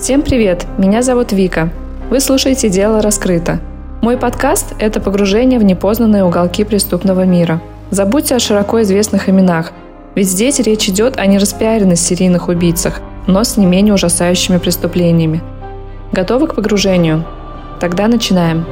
Всем привет! Меня зовут Вика. Вы слушаете «Дело раскрыто». Мой подкаст – это погружение в непознанные уголки преступного мира. Забудьте о широко известных именах, ведь здесь речь идет о нераспиаренных серийных убийцах, но с не менее ужасающими преступлениями. Готовы к погружению? Тогда начинаем.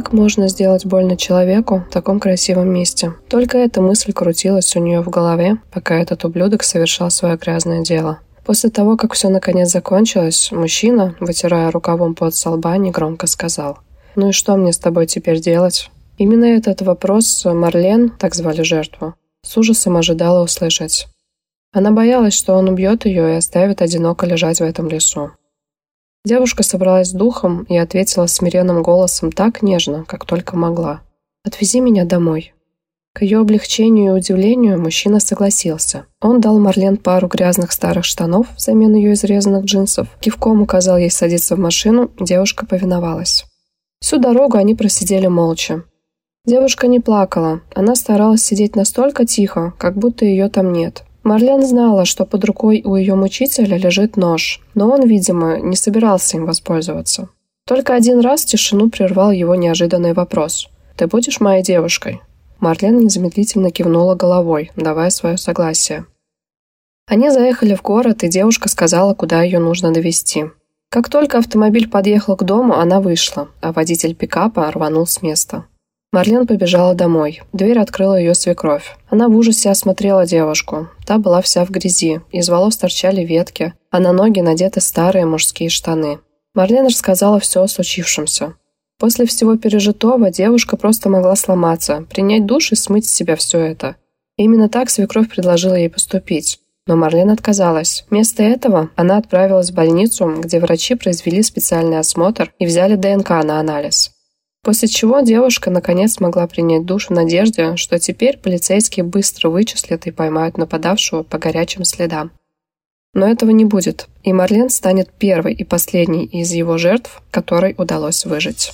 Как можно сделать больно человеку в таком красивом месте? Только эта мысль крутилась у нее в голове, пока этот ублюдок совершал свое грязное дело. После того, как все наконец закончилось, мужчина, вытирая рукавом под со лба, негромко сказал. «Ну и что мне с тобой теперь делать?» Именно этот вопрос Марлен, так звали жертву, с ужасом ожидала услышать. Она боялась, что он убьет ее и оставит одиноко лежать в этом лесу. Девушка собралась с духом и ответила смиренным голосом так нежно, как только могла. «Отвези меня домой». К ее облегчению и удивлению мужчина согласился. Он дал Марлен пару грязных старых штанов взамен ее изрезанных джинсов, кивком указал ей садиться в машину, девушка повиновалась. Всю дорогу они просидели молча. Девушка не плакала, она старалась сидеть настолько тихо, как будто ее там нет. Марлен знала, что под рукой у ее мучителя лежит нож, но он, видимо, не собирался им воспользоваться. Только один раз тишину прервал его неожиданный вопрос. «Ты будешь моей девушкой?» Марлен незамедлительно кивнула головой, давая свое согласие. Они заехали в город, и девушка сказала, куда ее нужно довести. Как только автомобиль подъехал к дому, она вышла, а водитель пикапа рванул с места. Марлен побежала домой. Дверь открыла ее свекровь. Она в ужасе осмотрела девушку. Та была вся в грязи, из волос торчали ветки, а на ноги надеты старые мужские штаны. Марлен рассказала все о случившемся. После всего пережитого девушка просто могла сломаться, принять душ и смыть с себя все это. Именно так свекровь предложила ей поступить. Но Марлен отказалась. Вместо этого она отправилась в больницу, где врачи произвели специальный осмотр и взяли ДНК на анализ. После чего девушка наконец смогла принять душ в надежде, что теперь полицейские быстро вычислят и поймают нападавшего по горячим следам. Но этого не будет, и Марлен станет первой и последней из его жертв, которой удалось выжить.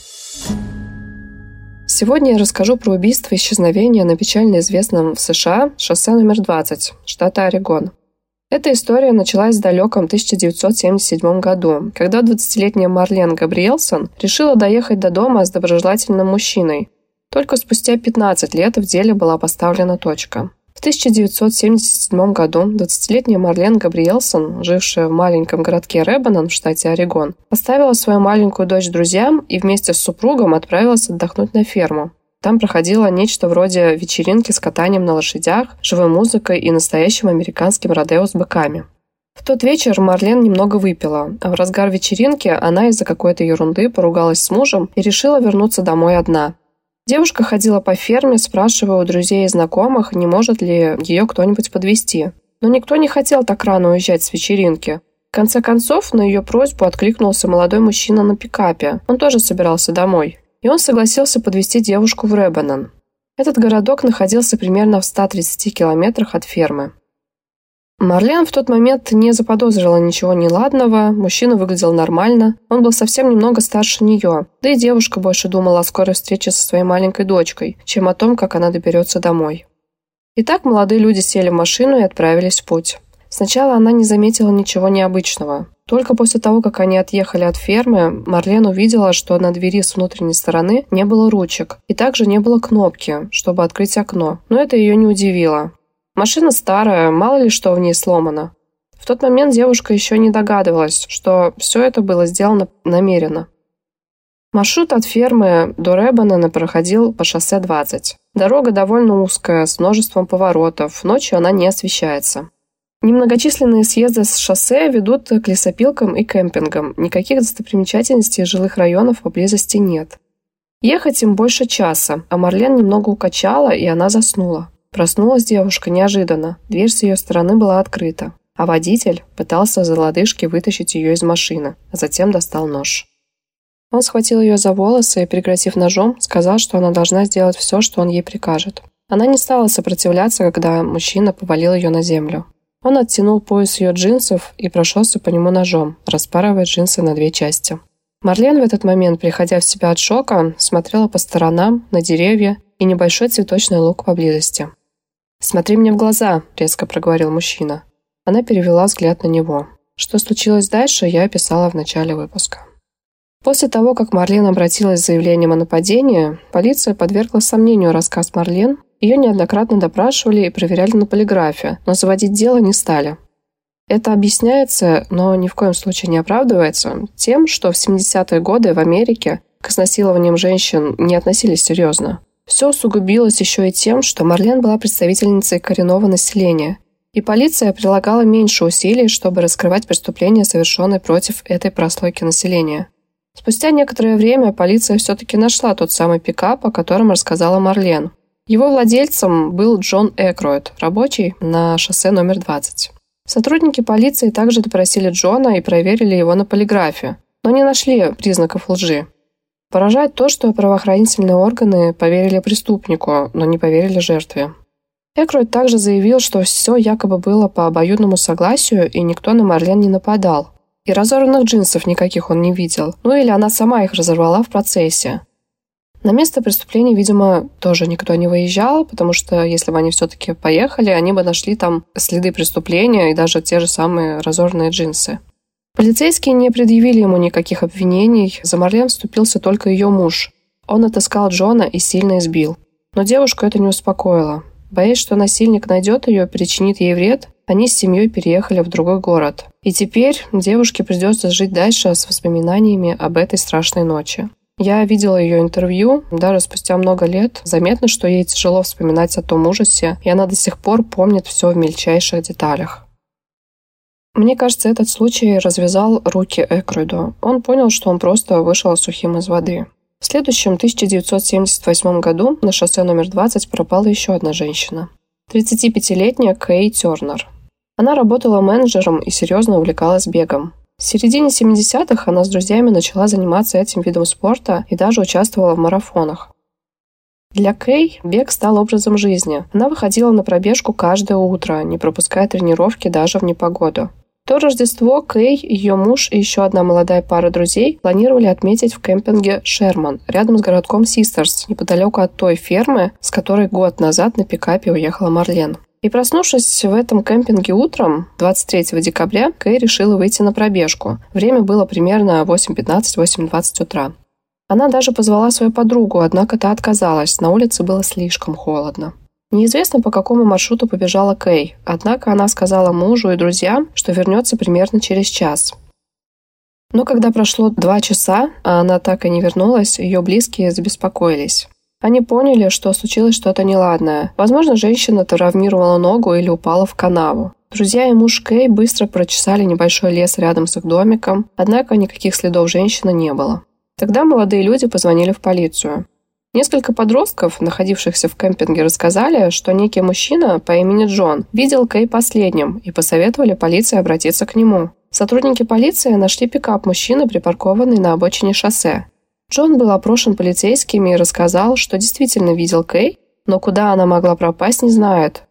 Сегодня я расскажу про убийство и исчезновение на печально известном в США шоссе номер 20, штата Орегон. Эта история началась в далеком 1977 году, когда 20-летняя Марлен Габриэлсон решила доехать до дома с доброжелательным мужчиной. Только спустя 15 лет в деле была поставлена точка. В 1977 году 20-летняя Марлен Габриэлсон, жившая в маленьком городке Рэббанан в штате Орегон, оставила свою маленькую дочь друзьям и вместе с супругом отправилась отдохнуть на ферму. Там проходило нечто вроде вечеринки с катанием на лошадях, живой музыкой и настоящим американским родео с быками. В тот вечер Марлен немного выпила, а в разгар вечеринки она из-за какой-то ерунды поругалась с мужем и решила вернуться домой одна. Девушка ходила по ферме, спрашивая у друзей и знакомых, не может ли ее кто-нибудь подвести. Но никто не хотел так рано уезжать с вечеринки. В конце концов, на ее просьбу откликнулся молодой мужчина на пикапе. Он тоже собирался домой и он согласился подвести девушку в Рэббанан. Этот городок находился примерно в 130 километрах от фермы. Марлен в тот момент не заподозрила ничего неладного, мужчина выглядел нормально, он был совсем немного старше нее, да и девушка больше думала о скорой встрече со своей маленькой дочкой, чем о том, как она доберется домой. Итак, молодые люди сели в машину и отправились в путь. Сначала она не заметила ничего необычного. Только после того, как они отъехали от фермы, Марлен увидела, что на двери с внутренней стороны не было ручек, и также не было кнопки, чтобы открыть окно. Но это ее не удивило. Машина старая, мало ли что в ней сломано. В тот момент девушка еще не догадывалась, что все это было сделано намеренно. Маршрут от фермы до Рэббанена проходил по шоссе 20. Дорога довольно узкая, с множеством поворотов, ночью она не освещается. Немногочисленные съезды с шоссе ведут к лесопилкам и кемпингам. Никаких достопримечательностей жилых районов поблизости нет. Ехать им больше часа, а Марлен немного укачала, и она заснула. Проснулась девушка неожиданно. Дверь с ее стороны была открыта, а водитель пытался за лодыжки вытащить ее из машины, а затем достал нож. Он схватил ее за волосы и, пригрозив ножом, сказал, что она должна сделать все, что он ей прикажет. Она не стала сопротивляться, когда мужчина повалил ее на землю. Он оттянул пояс ее джинсов и прошелся по нему ножом, распарывая джинсы на две части. Марлен в этот момент, приходя в себя от шока, смотрела по сторонам, на деревья и небольшой цветочный луг поблизости. «Смотри мне в глаза», — резко проговорил мужчина. Она перевела взгляд на него. Что случилось дальше, я описала в начале выпуска. После того, как Марлен обратилась с заявлением о нападении, полиция подвергла сомнению рассказ Марлен. Ее неоднократно допрашивали и проверяли на полиграфе, но заводить дело не стали. Это объясняется, но ни в коем случае не оправдывается, тем, что в 70-е годы в Америке к изнасилованиям женщин не относились серьезно. Все усугубилось еще и тем, что Марлен была представительницей коренного населения, и полиция прилагала меньше усилий, чтобы раскрывать преступления, совершенные против этой прослойки населения. Спустя некоторое время полиция все-таки нашла тот самый пикап, о котором рассказала Марлен. Его владельцем был Джон Экроид, рабочий на шоссе номер 20. Сотрудники полиции также допросили Джона и проверили его на полиграфе, но не нашли признаков лжи. Поражает то, что правоохранительные органы поверили преступнику, но не поверили жертве. Экроид также заявил, что все якобы было по обоюдному согласию и никто на Марлен не нападал. И разорванных джинсов никаких он не видел. Ну или она сама их разорвала в процессе. На место преступления, видимо, тоже никто не выезжал, потому что если бы они все-таки поехали, они бы нашли там следы преступления и даже те же самые разорванные джинсы. Полицейские не предъявили ему никаких обвинений, за Марлен вступился только ее муж. Он отыскал Джона и сильно избил. Но девушку это не успокоило. Боясь, что насильник найдет ее и причинит ей вред, они с семьей переехали в другой город. И теперь девушке придется жить дальше с воспоминаниями об этой страшной ночи. Я видела ее интервью, даже спустя много лет. Заметно, что ей тяжело вспоминать о том ужасе, и она до сих пор помнит все в мельчайших деталях. Мне кажется, этот случай развязал руки Экройду. Он понял, что он просто вышел сухим из воды. В следующем 1978 году на шоссе номер 20 пропала еще одна женщина. 35-летняя Кей Тернер. Она работала менеджером и серьезно увлекалась бегом. В середине 70-х она с друзьями начала заниматься этим видом спорта и даже участвовала в марафонах. Для Кей бег стал образом жизни. Она выходила на пробежку каждое утро, не пропуская тренировки даже в непогоду. То Рождество Кей, ее муж и еще одна молодая пара друзей планировали отметить в кемпинге Шерман, рядом с городком Систерс, неподалеку от той фермы, с которой год назад на пикапе уехала Марлен. И проснувшись в этом кемпинге утром, 23 декабря, Кэй решила выйти на пробежку. Время было примерно 8.15-8.20 утра. Она даже позвала свою подругу, однако та отказалась, на улице было слишком холодно. Неизвестно, по какому маршруту побежала Кэй, однако она сказала мужу и друзьям, что вернется примерно через час. Но когда прошло два часа, а она так и не вернулась, ее близкие забеспокоились. Они поняли, что случилось что-то неладное. Возможно, женщина травмировала ногу или упала в канаву. Друзья и муж Кей быстро прочесали небольшой лес рядом с их домиком, однако никаких следов женщины не было. Тогда молодые люди позвонили в полицию. Несколько подростков, находившихся в кемпинге, рассказали, что некий мужчина по имени Джон видел Кей последним и посоветовали полиции обратиться к нему. Сотрудники полиции нашли пикап мужчины, припаркованный на обочине шоссе. Джон был опрошен полицейскими и рассказал, что действительно видел Кей, но куда она могла пропасть, не знает.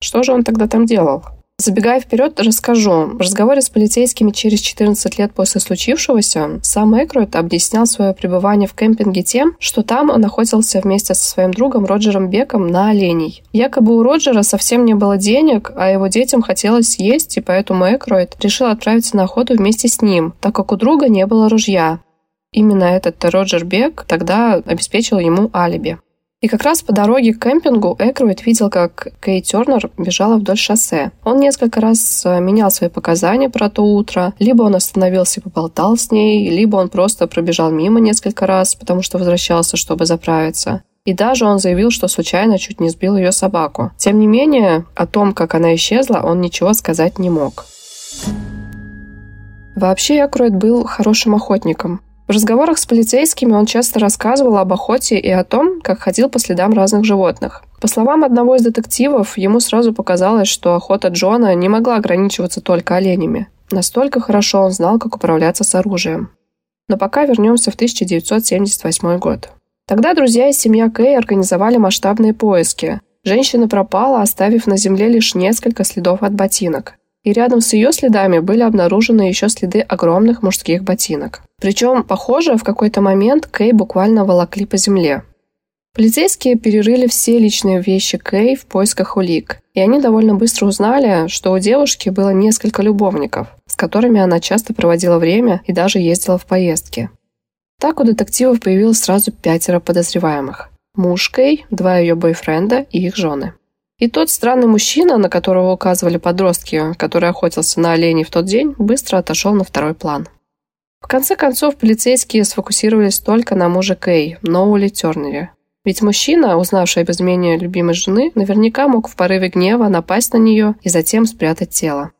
Что же он тогда там делал? Забегая вперед, расскажу. В разговоре с полицейскими через 14 лет после случившегося сам Экройд объяснял свое пребывание в кемпинге тем, что там он охотился вместе со своим другом Роджером Беком на оленей. Якобы у Роджера совсем не было денег, а его детям хотелось есть, и поэтому Экройд решил отправиться на охоту вместе с ним, так как у друга не было ружья. Именно этот Роджер Бек тогда обеспечил ему алиби. И как раз по дороге к кемпингу Экруид видел, как Кей Тернер бежала вдоль шоссе. Он несколько раз э, менял свои показания про то утро. Либо он остановился и поболтал с ней, либо он просто пробежал мимо несколько раз, потому что возвращался, чтобы заправиться. И даже он заявил, что случайно чуть не сбил ее собаку. Тем не менее, о том, как она исчезла, он ничего сказать не мог. Вообще, Экруид был хорошим охотником. В разговорах с полицейскими он часто рассказывал об охоте и о том, как ходил по следам разных животных. По словам одного из детективов, ему сразу показалось, что охота Джона не могла ограничиваться только оленями. Настолько хорошо он знал, как управляться с оружием. Но пока вернемся в 1978 год. Тогда друзья и семья Кэй организовали масштабные поиски. Женщина пропала, оставив на земле лишь несколько следов от ботинок. И рядом с ее следами были обнаружены еще следы огромных мужских ботинок. Причем, похоже, в какой-то момент Кей буквально волокли по земле. Полицейские перерыли все личные вещи Кей в поисках улик, и они довольно быстро узнали, что у девушки было несколько любовников, с которыми она часто проводила время и даже ездила в поездки. Так у детективов появилось сразу пятеро подозреваемых. Муж Кей, два ее бойфренда и их жены. И тот странный мужчина, на которого указывали подростки, который охотился на оленей в тот день, быстро отошел на второй план. В конце концов, полицейские сфокусировались только на муже Кей, Ноули Тернере. Ведь мужчина, узнавший об измене любимой жены, наверняка мог в порыве гнева напасть на нее и затем спрятать тело.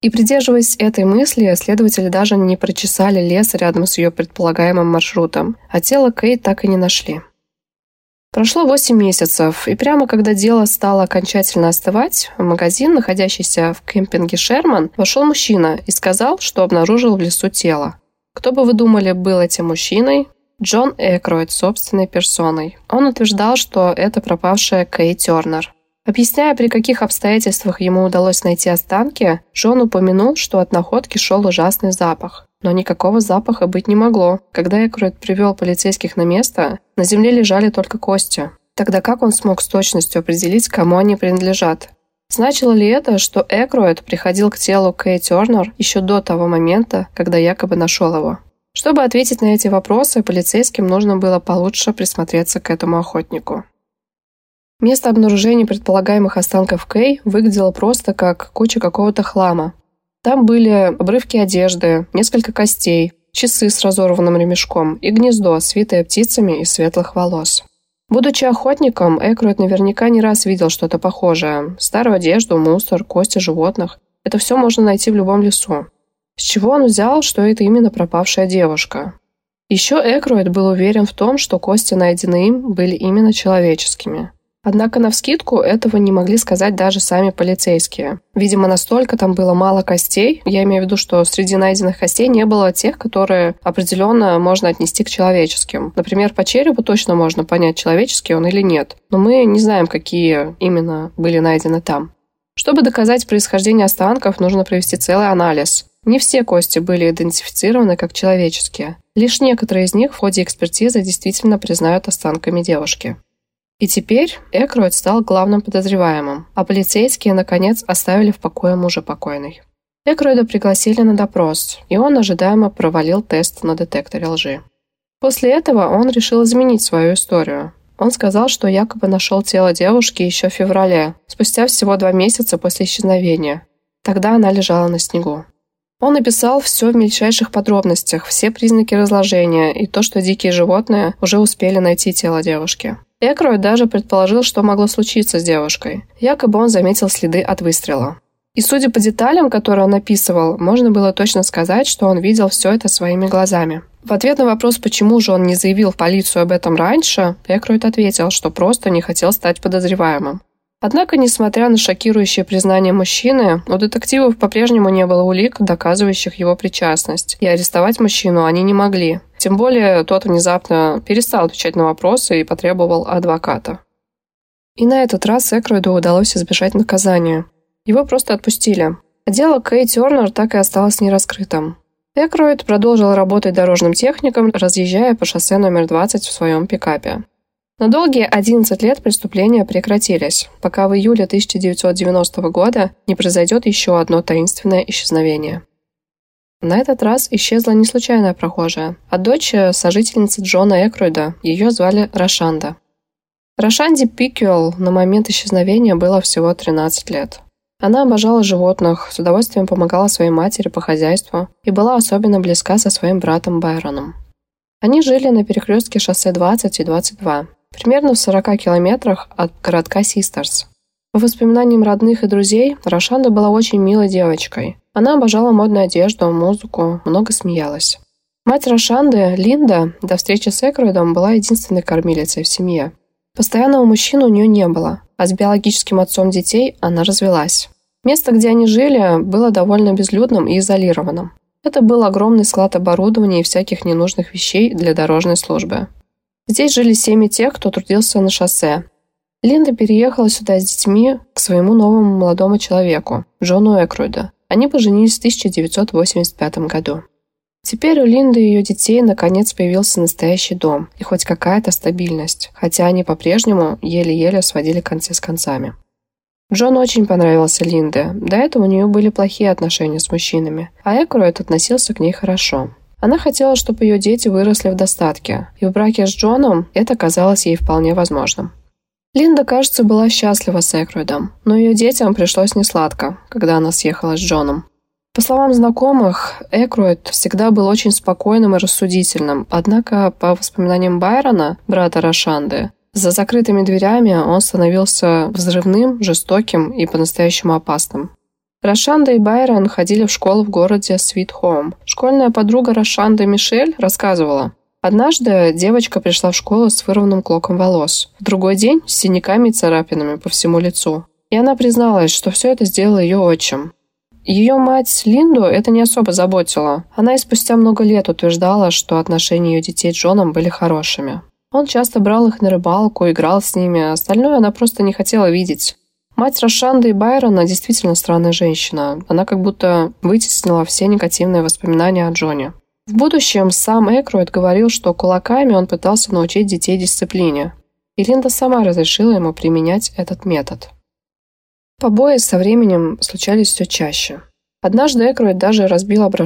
И придерживаясь этой мысли, следователи даже не прочесали лес рядом с ее предполагаемым маршрутом, а тело Кейт так и не нашли. Прошло 8 месяцев, и прямо когда дело стало окончательно остывать, в магазин, находящийся в кемпинге Шерман, вошел мужчина и сказал, что обнаружил в лесу тело. Кто бы вы думали, был этим мужчиной? Джон Экроид собственной персоной. Он утверждал, что это пропавшая Кей Тернер. Объясняя, при каких обстоятельствах ему удалось найти останки, Джон упомянул, что от находки шел ужасный запах. Но никакого запаха быть не могло. Когда Экроид привел полицейских на место, на земле лежали только кости. Тогда как он смог с точностью определить, кому они принадлежат? Значило ли это, что Экроид приходил к телу Кей Тернер еще до того момента, когда якобы нашел его? Чтобы ответить на эти вопросы, полицейским нужно было получше присмотреться к этому охотнику. Место обнаружения предполагаемых останков Кей выглядело просто как куча какого-то хлама. Там были обрывки одежды, несколько костей, часы с разорванным ремешком и гнездо, свитое птицами из светлых волос. Будучи охотником, Экруэт наверняка не раз видел что-то похожее. Старую одежду, мусор, кости животных. Это все можно найти в любом лесу. С чего он взял, что это именно пропавшая девушка? Еще Экруэт был уверен в том, что кости, найденные им, были именно человеческими. Однако навскидку этого не могли сказать даже сами полицейские. Видимо, настолько там было мало костей, я имею в виду, что среди найденных костей не было тех, которые определенно можно отнести к человеческим. Например, по черепу точно можно понять, человеческий он или нет, но мы не знаем, какие именно были найдены там. Чтобы доказать происхождение останков, нужно провести целый анализ. Не все кости были идентифицированы как человеческие. Лишь некоторые из них в ходе экспертизы действительно признают останками девушки. И теперь Экроид стал главным подозреваемым, а полицейские, наконец, оставили в покое мужа покойной. Экроида пригласили на допрос, и он ожидаемо провалил тест на детекторе лжи. После этого он решил изменить свою историю. Он сказал, что якобы нашел тело девушки еще в феврале, спустя всего два месяца после исчезновения. Тогда она лежала на снегу. Он описал все в мельчайших подробностях, все признаки разложения и то, что дикие животные уже успели найти тело девушки. Экрой даже предположил, что могло случиться с девушкой. Якобы он заметил следы от выстрела. И судя по деталям, которые он описывал, можно было точно сказать, что он видел все это своими глазами. В ответ на вопрос, почему же он не заявил в полицию об этом раньше, Экройд ответил, что просто не хотел стать подозреваемым. Однако, несмотря на шокирующее признание мужчины, у детективов по-прежнему не было улик, доказывающих его причастность, и арестовать мужчину они не могли. Тем более, тот внезапно перестал отвечать на вопросы и потребовал адвоката. И на этот раз Экройду удалось избежать наказания. Его просто отпустили. А дело Кей Тернер так и осталось нераскрытым. Экроид продолжил работать дорожным техником, разъезжая по шоссе номер 20 в своем пикапе. На долгие 11 лет преступления прекратились, пока в июле 1990 года не произойдет еще одно таинственное исчезновение. На этот раз исчезла не случайная прохожая, а дочь сожительницы Джона Экройда, ее звали Рошанда. Рошанди Пикюэл на момент исчезновения было всего 13 лет. Она обожала животных, с удовольствием помогала своей матери по хозяйству и была особенно близка со своим братом Байроном. Они жили на перекрестке шоссе 20 и 22, примерно в 40 километрах от городка Систерс. По воспоминаниям родных и друзей, Рошанда была очень милой девочкой. Она обожала модную одежду, музыку, много смеялась. Мать Рошанды, Линда, до встречи с Экроидом была единственной кормилицей в семье. Постоянного мужчины у нее не было, а с биологическим отцом детей она развелась. Место, где они жили, было довольно безлюдным и изолированным. Это был огромный склад оборудования и всяких ненужных вещей для дорожной службы. Здесь жили семьи тех, кто трудился на шоссе. Линда переехала сюда с детьми к своему новому молодому человеку, Джону Экруида. Они поженились в 1985 году. Теперь у Линды и ее детей наконец появился настоящий дом и хоть какая-то стабильность, хотя они по-прежнему еле-еле сводили концы с концами. Джон очень понравился Линде. До этого у нее были плохие отношения с мужчинами, а Экруэт относился к ней хорошо. Она хотела, чтобы ее дети выросли в достатке, и в браке с Джоном это казалось ей вполне возможным. Линда, кажется, была счастлива с Экруидом, но ее детям пришлось несладко, когда она съехала с Джоном. По словам знакомых, Экруид всегда был очень спокойным и рассудительным, однако, по воспоминаниям Байрона, брата Рошанды, за закрытыми дверями он становился взрывным, жестоким и по-настоящему опасным. Рошанда и Байрон ходили в школу в городе Свит Хоум. Школьная подруга Рошанды Мишель рассказывала, Однажды девочка пришла в школу с вырванным клоком волос. В другой день с синяками и царапинами по всему лицу. И она призналась, что все это сделал ее отчим. Ее мать Линду это не особо заботило. Она и спустя много лет утверждала, что отношения ее детей с Джоном были хорошими. Он часто брал их на рыбалку, играл с ними, а остальное она просто не хотела видеть. Мать Рошанды и Байрона действительно странная женщина. Она как будто вытеснила все негативные воспоминания о Джоне. В будущем сам Экроид говорил, что кулаками он пытался научить детей дисциплине, и Линда сама разрешила ему применять этот метод. Побои со временем случались все чаще. Однажды Экроид даже разбил об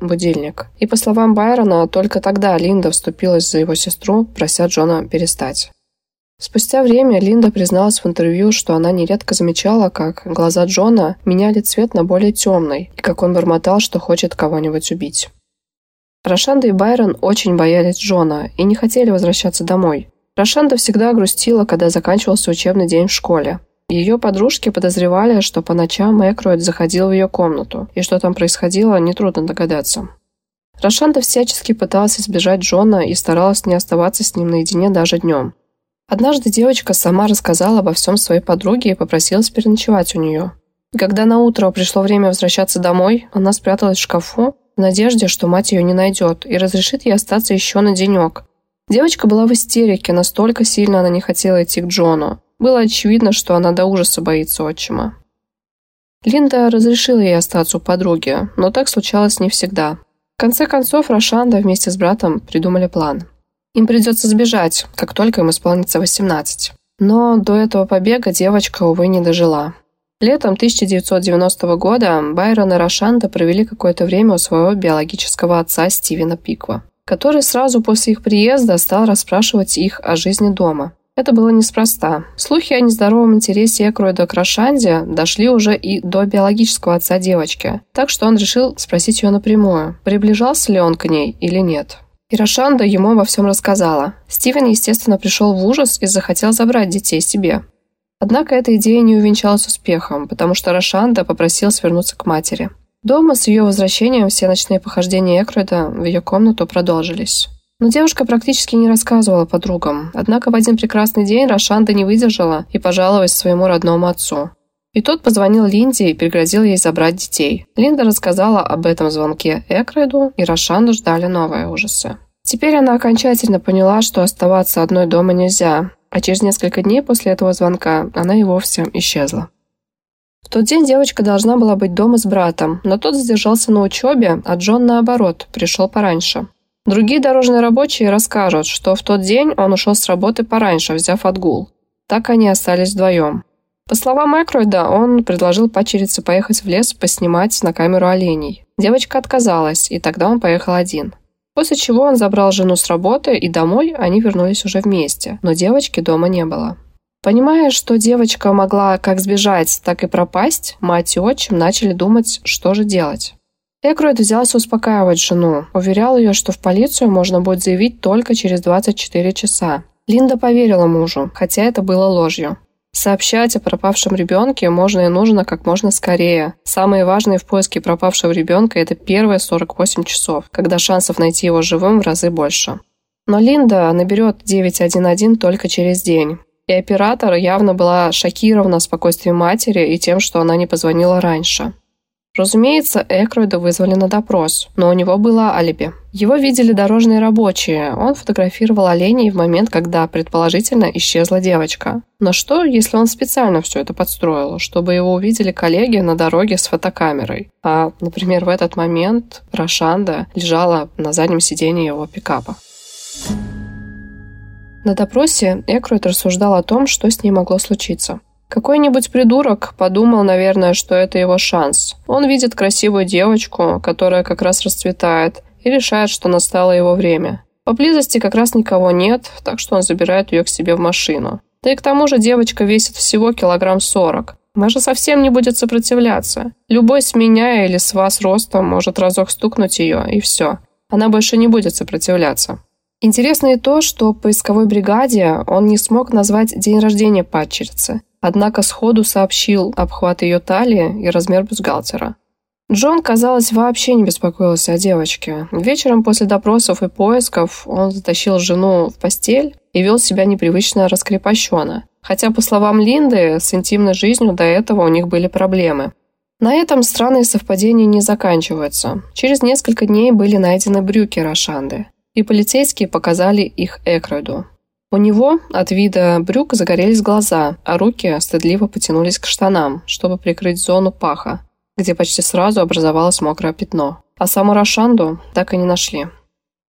будильник, и, по словам Байрона, только тогда Линда вступилась за его сестру, прося Джона перестать. Спустя время Линда призналась в интервью, что она нередко замечала, как глаза Джона меняли цвет на более темный, и как он бормотал, что хочет кого-нибудь убить. Рошанда и Байрон очень боялись Джона и не хотели возвращаться домой. Рошанда всегда грустила, когда заканчивался учебный день в школе. Ее подружки подозревали, что по ночам Экроид заходил в ее комнату, и что там происходило, нетрудно догадаться. Рошанда всячески пыталась избежать Джона и старалась не оставаться с ним наедине даже днем. Однажды девочка сама рассказала обо всем своей подруге и попросилась переночевать у нее. Когда на утро пришло время возвращаться домой, она спряталась в шкафу в надежде, что мать ее не найдет и разрешит ей остаться еще на денек. Девочка была в истерике, настолько сильно она не хотела идти к Джону. Было очевидно, что она до ужаса боится отчима. Линда разрешила ей остаться у подруги, но так случалось не всегда. В конце концов, Рошанда вместе с братом придумали план. Им придется сбежать, как только им исполнится 18. Но до этого побега девочка, увы, не дожила. Летом 1990 года Байрон и Рошанда провели какое-то время у своего биологического отца Стивена Пиква, который сразу после их приезда стал расспрашивать их о жизни дома. Это было неспроста. Слухи о нездоровом интересе Экроида к Рошанде дошли уже и до биологического отца девочки, так что он решил спросить ее напрямую, приближался ли он к ней или нет. И Рошанда ему обо всем рассказала. Стивен, естественно, пришел в ужас и захотел забрать детей себе. Однако эта идея не увенчалась успехом, потому что Рошанда попросил свернуться к матери. Дома с ее возвращением все ночные похождения Экроида в ее комнату продолжились. Но девушка практически не рассказывала подругам. Однако в один прекрасный день Рошанда не выдержала и пожаловалась своему родному отцу. И тот позвонил Линде и пригрозил ей забрать детей. Линда рассказала об этом звонке Экроиду, и Рошанду ждали новые ужасы. Теперь она окончательно поняла, что оставаться одной дома нельзя, а через несколько дней после этого звонка она и вовсе исчезла. В тот день девочка должна была быть дома с братом, но тот задержался на учебе, а Джон, наоборот, пришел пораньше. Другие дорожные рабочие расскажут, что в тот день он ушел с работы пораньше, взяв отгул. Так они остались вдвоем. По словам Экройда, он предложил пачерице поехать в лес поснимать на камеру оленей. Девочка отказалась, и тогда он поехал один. После чего он забрал жену с работы, и домой они вернулись уже вместе, но девочки дома не было. Понимая, что девочка могла как сбежать, так и пропасть, мать и отчим начали думать, что же делать. Экроид взялся успокаивать жену, уверял ее, что в полицию можно будет заявить только через 24 часа. Линда поверила мужу, хотя это было ложью. Сообщать о пропавшем ребенке можно и нужно как можно скорее. Самые важные в поиске пропавшего ребенка – это первые 48 часов, когда шансов найти его живым в разы больше. Но Линда наберет 911 только через день. И оператор явно была шокирована спокойствием матери и тем, что она не позвонила раньше. Разумеется, Экройда вызвали на допрос, но у него было алиби. Его видели дорожные рабочие. Он фотографировал оленей в момент, когда, предположительно, исчезла девочка. Но что, если он специально все это подстроил, чтобы его увидели коллеги на дороге с фотокамерой? А, например, в этот момент Рашанда лежала на заднем сиденье его пикапа. На допросе Экройд рассуждал о том, что с ней могло случиться. Какой-нибудь придурок подумал, наверное, что это его шанс. Он видит красивую девочку, которая как раз расцветает, и решает, что настало его время. Поблизости как раз никого нет, так что он забирает ее к себе в машину. Да и к тому же девочка весит всего килограмм сорок. Она же совсем не будет сопротивляться. Любой с меня или с вас ростом может разок стукнуть ее, и все. Она больше не будет сопротивляться. Интересно и то, что поисковой бригаде он не смог назвать день рождения падчерицы. Однако сходу сообщил обхват ее талии и размер бюстгальтера. Джон, казалось, вообще не беспокоился о девочке. Вечером после допросов и поисков он затащил жену в постель и вел себя непривычно раскрепощенно. Хотя, по словам Линды, с интимной жизнью до этого у них были проблемы. На этом странные совпадения не заканчиваются. Через несколько дней были найдены брюки Рошанды, и полицейские показали их Экроду. У него от вида брюк загорелись глаза, а руки стыдливо потянулись к штанам, чтобы прикрыть зону паха, где почти сразу образовалось мокрое пятно. А саму Рошанду так и не нашли.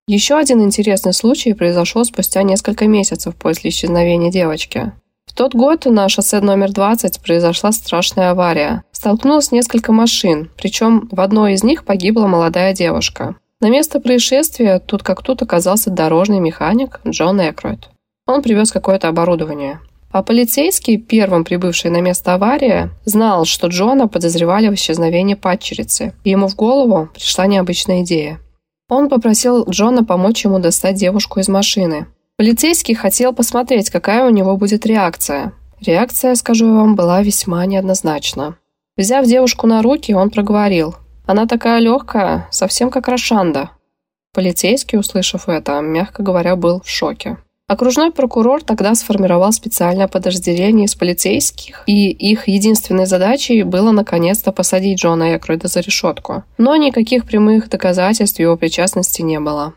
Еще один интересный случай произошел спустя несколько месяцев после исчезновения девочки. В тот год на шоссе номер 20 произошла страшная авария. Столкнулось несколько машин, причем в одной из них погибла молодая девушка. На место происшествия тут как тут оказался дорожный механик Джон Экройд. Он привез какое-то оборудование. А полицейский, первым прибывший на место аварии, знал, что Джона подозревали в исчезновении падчерицы, и ему в голову пришла необычная идея. Он попросил Джона помочь ему достать девушку из машины. Полицейский хотел посмотреть, какая у него будет реакция. Реакция, скажу я вам, была весьма неоднозначна. Взяв девушку на руки, он проговорил. «Она такая легкая, совсем как Рошанда». Полицейский, услышав это, мягко говоря, был в шоке. Окружной прокурор тогда сформировал специальное подразделение из полицейских, и их единственной задачей было наконец-то посадить Джона Экройда за решетку. Но никаких прямых доказательств его причастности не было.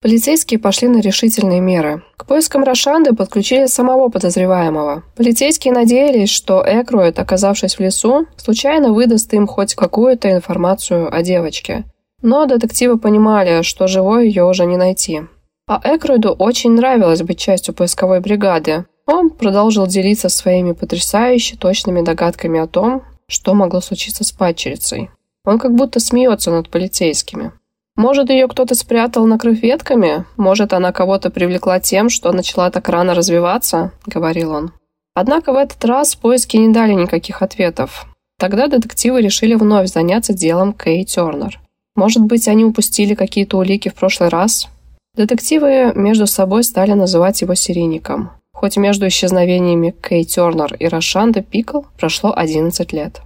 Полицейские пошли на решительные меры. К поискам Рошанды подключили самого подозреваемого. Полицейские надеялись, что Экроид, оказавшись в лесу, случайно выдаст им хоть какую-то информацию о девочке. Но детективы понимали, что живой ее уже не найти. А Экройду очень нравилось быть частью поисковой бригады. Он продолжил делиться своими потрясающе точными догадками о том, что могло случиться с падчерицей. Он как будто смеется над полицейскими. Может, ее кто-то спрятал, накрыв ветками? Может, она кого-то привлекла тем, что начала так рано развиваться? Говорил он. Однако в этот раз поиски не дали никаких ответов. Тогда детективы решили вновь заняться делом Кей Тернер. Может быть, они упустили какие-то улики в прошлый раз? Детективы между собой стали называть его серийником. Хоть между исчезновениями Кей Тернер и Рошанда Пикл прошло 11 лет.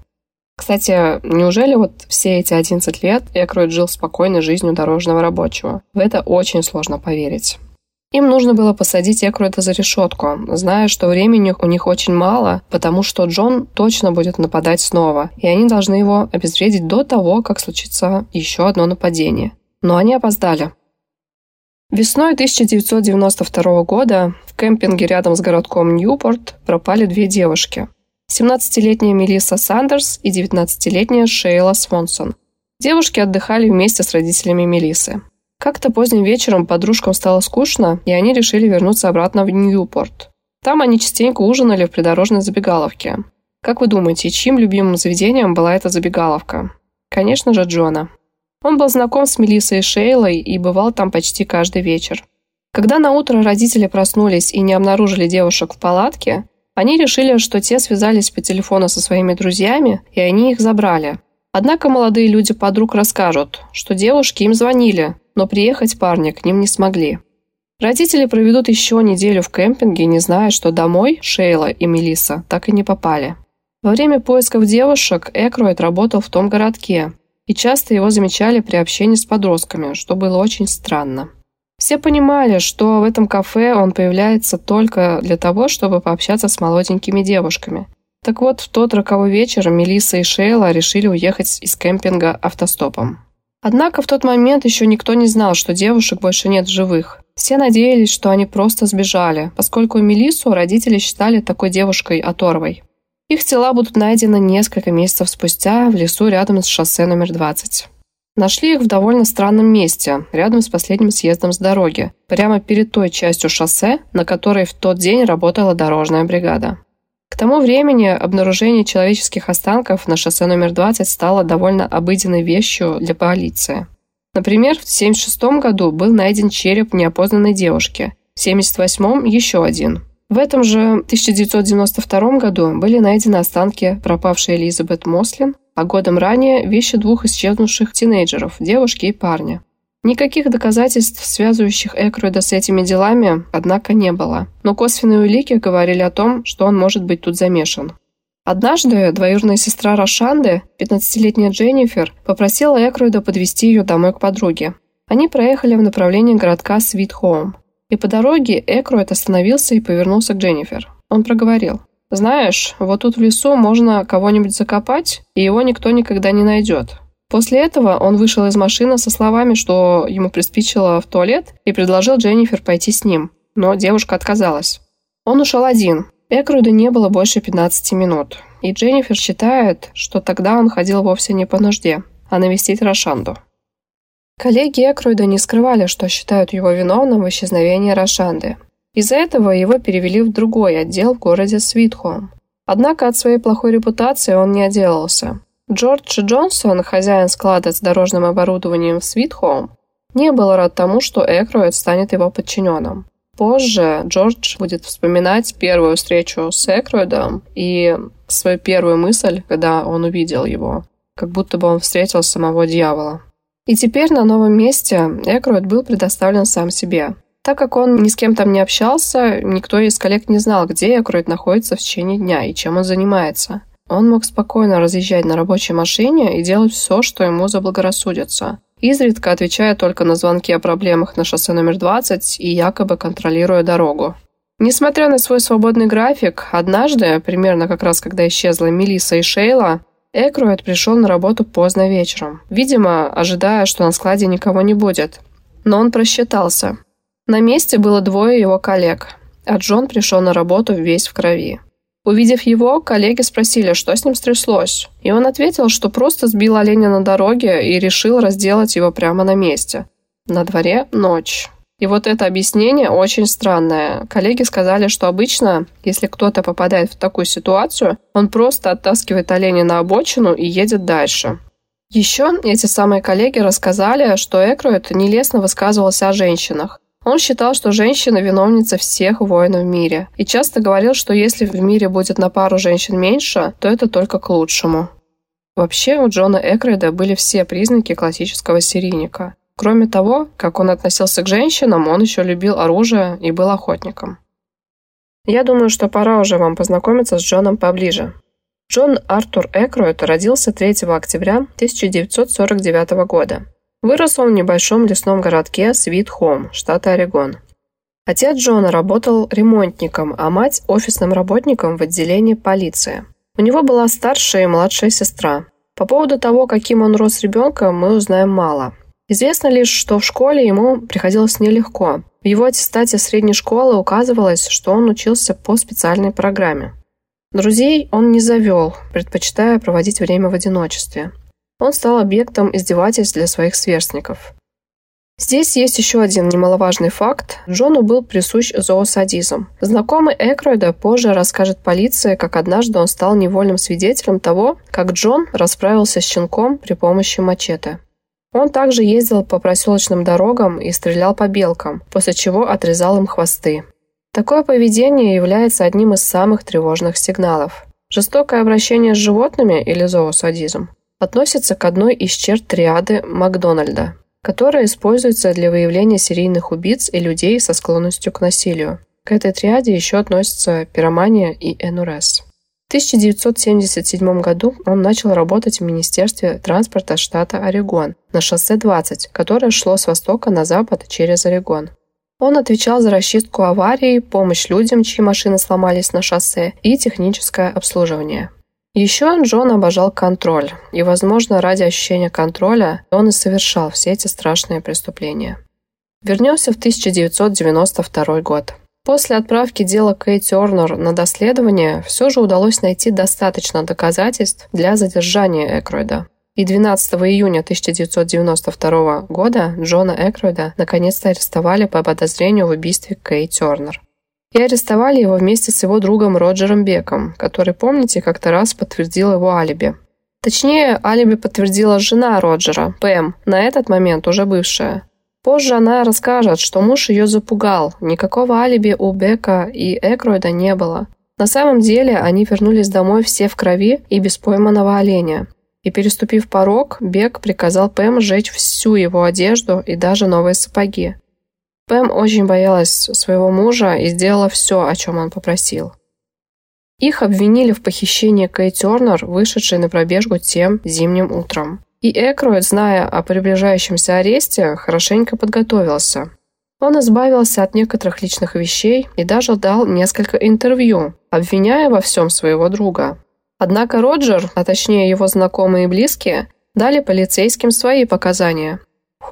Кстати, неужели вот все эти 11 лет Экройд жил спокойной жизнью дорожного рабочего? В это очень сложно поверить. Им нужно было посадить Экройда за решетку, зная, что времени у них очень мало, потому что Джон точно будет нападать снова, и они должны его обезвредить до того, как случится еще одно нападение. Но они опоздали. Весной 1992 года в кемпинге рядом с городком Ньюпорт пропали две девушки. 17-летняя Мелисса Сандерс и 19-летняя Шейла Свонсон. Девушки отдыхали вместе с родителями Мелисы. Как-то поздним вечером подружкам стало скучно, и они решили вернуться обратно в Ньюпорт. Там они частенько ужинали в придорожной забегаловке. Как вы думаете, чьим любимым заведением была эта забегаловка? Конечно же, Джона. Он был знаком с Мелиссой и Шейлой и бывал там почти каждый вечер. Когда на утро родители проснулись и не обнаружили девушек в палатке, они решили, что те связались по телефону со своими друзьями, и они их забрали. Однако молодые люди подруг расскажут, что девушки им звонили, но приехать парни к ним не смогли. Родители проведут еще неделю в кемпинге, не зная, что домой Шейла и Мелисса так и не попали. Во время поисков девушек Экроид работал в том городке, и часто его замечали при общении с подростками, что было очень странно. Все понимали, что в этом кафе он появляется только для того, чтобы пообщаться с молоденькими девушками. Так вот, в тот роковой вечер Мелисса и Шейла решили уехать из кемпинга автостопом. Однако в тот момент еще никто не знал, что девушек больше нет в живых. Все надеялись, что они просто сбежали, поскольку Мелиссу родители считали такой девушкой-оторвой. Их тела будут найдены несколько месяцев спустя в лесу рядом с шоссе номер 20. Нашли их в довольно странном месте, рядом с последним съездом с дороги, прямо перед той частью шоссе, на которой в тот день работала дорожная бригада. К тому времени обнаружение человеческих останков на шоссе номер 20 стало довольно обыденной вещью для полиции. Например, в 1976 году был найден череп неопознанной девушки, в 1978 еще один – в этом же 1992 году были найдены останки пропавшей Элизабет Мослин, а годом ранее вещи двух исчезнувших тинейджеров, девушки и парня. Никаких доказательств, связывающих Экруида с этими делами, однако, не было. Но косвенные улики говорили о том, что он может быть тут замешан. Однажды двоюродная сестра Рошанды, 15-летняя Дженнифер, попросила Экруида подвести ее домой к подруге. Они проехали в направлении городка Свит-Хоум. И по дороге Экруэт остановился и повернулся к Дженнифер. Он проговорил. «Знаешь, вот тут в лесу можно кого-нибудь закопать, и его никто никогда не найдет». После этого он вышел из машины со словами, что ему приспичило в туалет, и предложил Дженнифер пойти с ним. Но девушка отказалась. Он ушел один. Экруду не было больше 15 минут. И Дженнифер считает, что тогда он ходил вовсе не по нужде, а навестить Рошанду. Коллеги Экройда не скрывали, что считают его виновным в исчезновении Рошанды. Из-за этого его перевели в другой отдел в городе Свитхолм. Однако от своей плохой репутации он не отделался. Джордж Джонсон, хозяин склада с дорожным оборудованием в Свитхолм, не был рад тому, что Экроид станет его подчиненным. Позже Джордж будет вспоминать первую встречу с Экроидом и свою первую мысль, когда он увидел его, как будто бы он встретил самого дьявола. И теперь на новом месте Экруэт был предоставлен сам себе. Так как он ни с кем там не общался, никто из коллег не знал, где Экруэт находится в течение дня и чем он занимается. Он мог спокойно разъезжать на рабочей машине и делать все, что ему заблагорассудится, изредка отвечая только на звонки о проблемах на шоссе номер 20 и якобы контролируя дорогу. Несмотря на свой свободный график, однажды, примерно как раз когда исчезла Мелиса и Шейла, Экруэт пришел на работу поздно вечером, видимо, ожидая, что на складе никого не будет. Но он просчитался. На месте было двое его коллег, а Джон пришел на работу весь в крови. Увидев его, коллеги спросили, что с ним стряслось, и он ответил, что просто сбил оленя на дороге и решил разделать его прямо на месте. На дворе ночь. И вот это объяснение очень странное. Коллеги сказали, что обычно, если кто-то попадает в такую ситуацию, он просто оттаскивает оленя на обочину и едет дальше. Еще эти самые коллеги рассказали, что Экруэт нелестно высказывался о женщинах. Он считал, что женщина – виновница всех войн в мире. И часто говорил, что если в мире будет на пару женщин меньше, то это только к лучшему. Вообще, у Джона Экрейда были все признаки классического серийника. Кроме того, как он относился к женщинам, он еще любил оружие и был охотником. Я думаю, что пора уже вам познакомиться с Джоном поближе. Джон Артур Экроид родился 3 октября 1949 года. Вырос он в небольшом лесном городке Свит-Хоум, штат Орегон. Отец Джона работал ремонтником, а мать – офисным работником в отделении полиции. У него была старшая и младшая сестра. По поводу того, каким он рос ребенком, мы узнаем мало. Известно лишь, что в школе ему приходилось нелегко. В его аттестате средней школы указывалось, что он учился по специальной программе. Друзей он не завел, предпочитая проводить время в одиночестве. Он стал объектом издевательств для своих сверстников. Здесь есть еще один немаловажный факт. Джону был присущ зоосадизм. Знакомый Экройда позже расскажет полиции, как однажды он стал невольным свидетелем того, как Джон расправился с щенком при помощи мачете. Он также ездил по проселочным дорогам и стрелял по белкам, после чего отрезал им хвосты. Такое поведение является одним из самых тревожных сигналов. Жестокое обращение с животными или зоосадизм относится к одной из черт триады Макдональда, которая используется для выявления серийных убийц и людей со склонностью к насилию. К этой триаде еще относятся пиромания и НРС. 1977 году он начал работать в Министерстве транспорта штата Орегон на шоссе 20, которое шло с востока на запад через Орегон. Он отвечал за расчистку аварий, помощь людям, чьи машины сломались на шоссе, и техническое обслуживание. Еще Джон обожал контроль, и, возможно, ради ощущения контроля он и совершал все эти страшные преступления. Вернемся в 1992 год. После отправки дела Кэй Тернер на доследование все же удалось найти достаточно доказательств для задержания Экройда. И 12 июня 1992 года Джона Экройда наконец-то арестовали по подозрению в убийстве Кэй Тернер. И арестовали его вместе с его другом Роджером Беком, который, помните, как-то раз подтвердил его алиби. Точнее, алиби подтвердила жена Роджера, Пэм, на этот момент уже бывшая. Позже она расскажет, что муж ее запугал. Никакого алиби у Бека и Экройда не было. На самом деле они вернулись домой все в крови и без пойманного оленя. И переступив порог, Бек приказал Пэм сжечь всю его одежду и даже новые сапоги. Пэм очень боялась своего мужа и сделала все, о чем он попросил. Их обвинили в похищении Кэй Тернер, вышедшей на пробежку тем зимним утром. И Экроид, зная о приближающемся аресте, хорошенько подготовился. Он избавился от некоторых личных вещей и даже дал несколько интервью, обвиняя во всем своего друга. Однако Роджер, а точнее его знакомые и близкие, дали полицейским свои показания.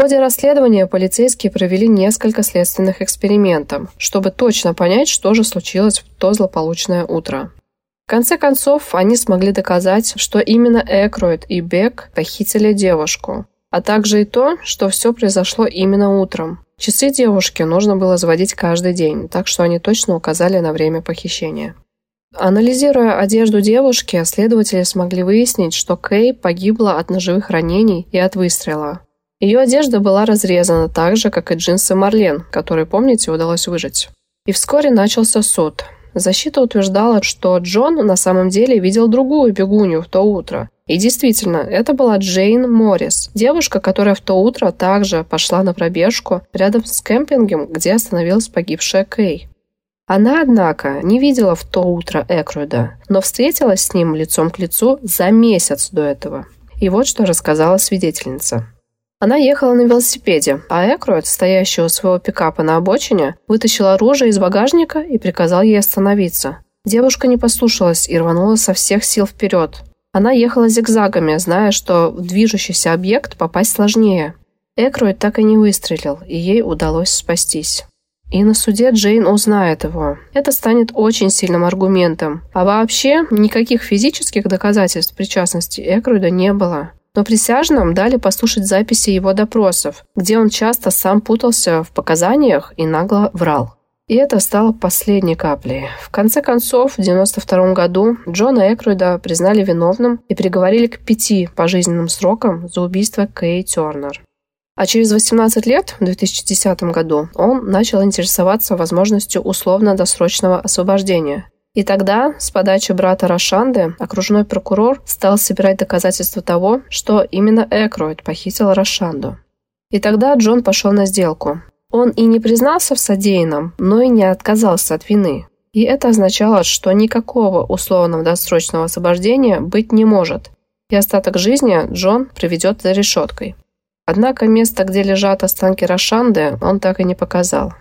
Ходе расследования полицейские провели несколько следственных экспериментов, чтобы точно понять, что же случилось в то злополучное утро. В конце концов, они смогли доказать, что именно Экроид и Бек похитили девушку, а также и то, что все произошло именно утром. Часы девушки нужно было заводить каждый день, так что они точно указали на время похищения. Анализируя одежду девушки, следователи смогли выяснить, что Кей погибла от ножевых ранений и от выстрела. Ее одежда была разрезана так же, как и джинсы Марлен, которые, помните, удалось выжить. И вскоре начался суд. Защита утверждала, что Джон на самом деле видел другую бегунью в то утро. И действительно, это была Джейн Моррис, девушка, которая в то утро также пошла на пробежку рядом с кемпингом, где остановилась погибшая Кей. Она, однако, не видела в то утро Экруда, но встретилась с ним лицом к лицу за месяц до этого. И вот что рассказала свидетельница. Она ехала на велосипеде, а Экруэт, стоящий у своего пикапа на обочине, вытащил оружие из багажника и приказал ей остановиться. Девушка не послушалась и рванула со всех сил вперед. Она ехала зигзагами, зная, что в движущийся объект попасть сложнее. Экруэт так и не выстрелил, и ей удалось спастись. И на суде Джейн узнает его. Это станет очень сильным аргументом. А вообще, никаких физических доказательств причастности Экруида не было. Но присяжным дали послушать записи его допросов, где он часто сам путался в показаниях и нагло врал. И это стало последней каплей. В конце концов, в 1992 году Джона Экруида признали виновным и приговорили к пяти пожизненным срокам за убийство Кей Тернер. А через 18 лет, в 2010 году, он начал интересоваться возможностью условно-досрочного освобождения. И тогда, с подачи брата Рашанды, окружной прокурор стал собирать доказательства того, что именно Экроид похитил Рашанду. И тогда Джон пошел на сделку. Он и не признался в содеянном, но и не отказался от вины. И это означало, что никакого условного досрочного освобождения быть не может, и остаток жизни Джон проведет за решеткой. Однако место, где лежат останки Рашанды, он так и не показал.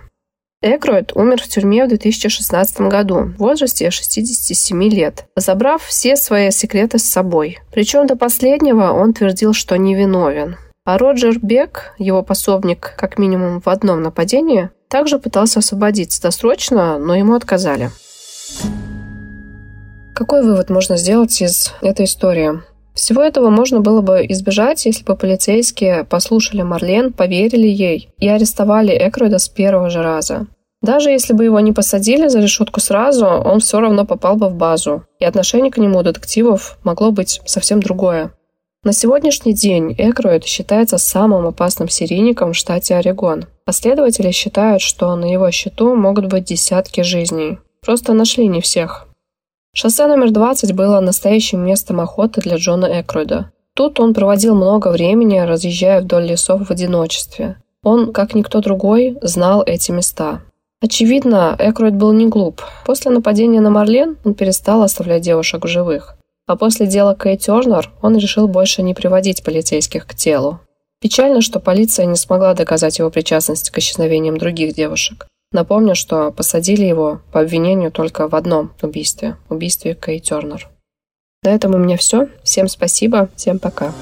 Экроид умер в тюрьме в 2016 году в возрасте 67 лет, забрав все свои секреты с собой. Причем до последнего он твердил, что невиновен. А Роджер Бек, его пособник как минимум в одном нападении, также пытался освободиться досрочно, но ему отказали. Какой вывод можно сделать из этой истории? Всего этого можно было бы избежать, если бы полицейские послушали Марлен, поверили ей и арестовали Экроида с первого же раза. Даже если бы его не посадили за решетку сразу, он все равно попал бы в базу, и отношение к нему у детективов могло быть совсем другое. На сегодняшний день Экроид считается самым опасным серийником в штате Орегон. Последователи считают, что на его счету могут быть десятки жизней. Просто нашли не всех. Шоссе номер 20 было настоящим местом охоты для Джона Экройда. Тут он проводил много времени, разъезжая вдоль лесов в одиночестве. Он, как никто другой, знал эти места. Очевидно, Экройд был не глуп. После нападения на Марлен он перестал оставлять девушек в живых. А после дела Кэй Тернер он решил больше не приводить полицейских к телу. Печально, что полиция не смогла доказать его причастность к исчезновениям других девушек. Напомню, что посадили его по обвинению только в одном убийстве – убийстве Кей Тернер. На этом у меня все. Всем спасибо, всем пока.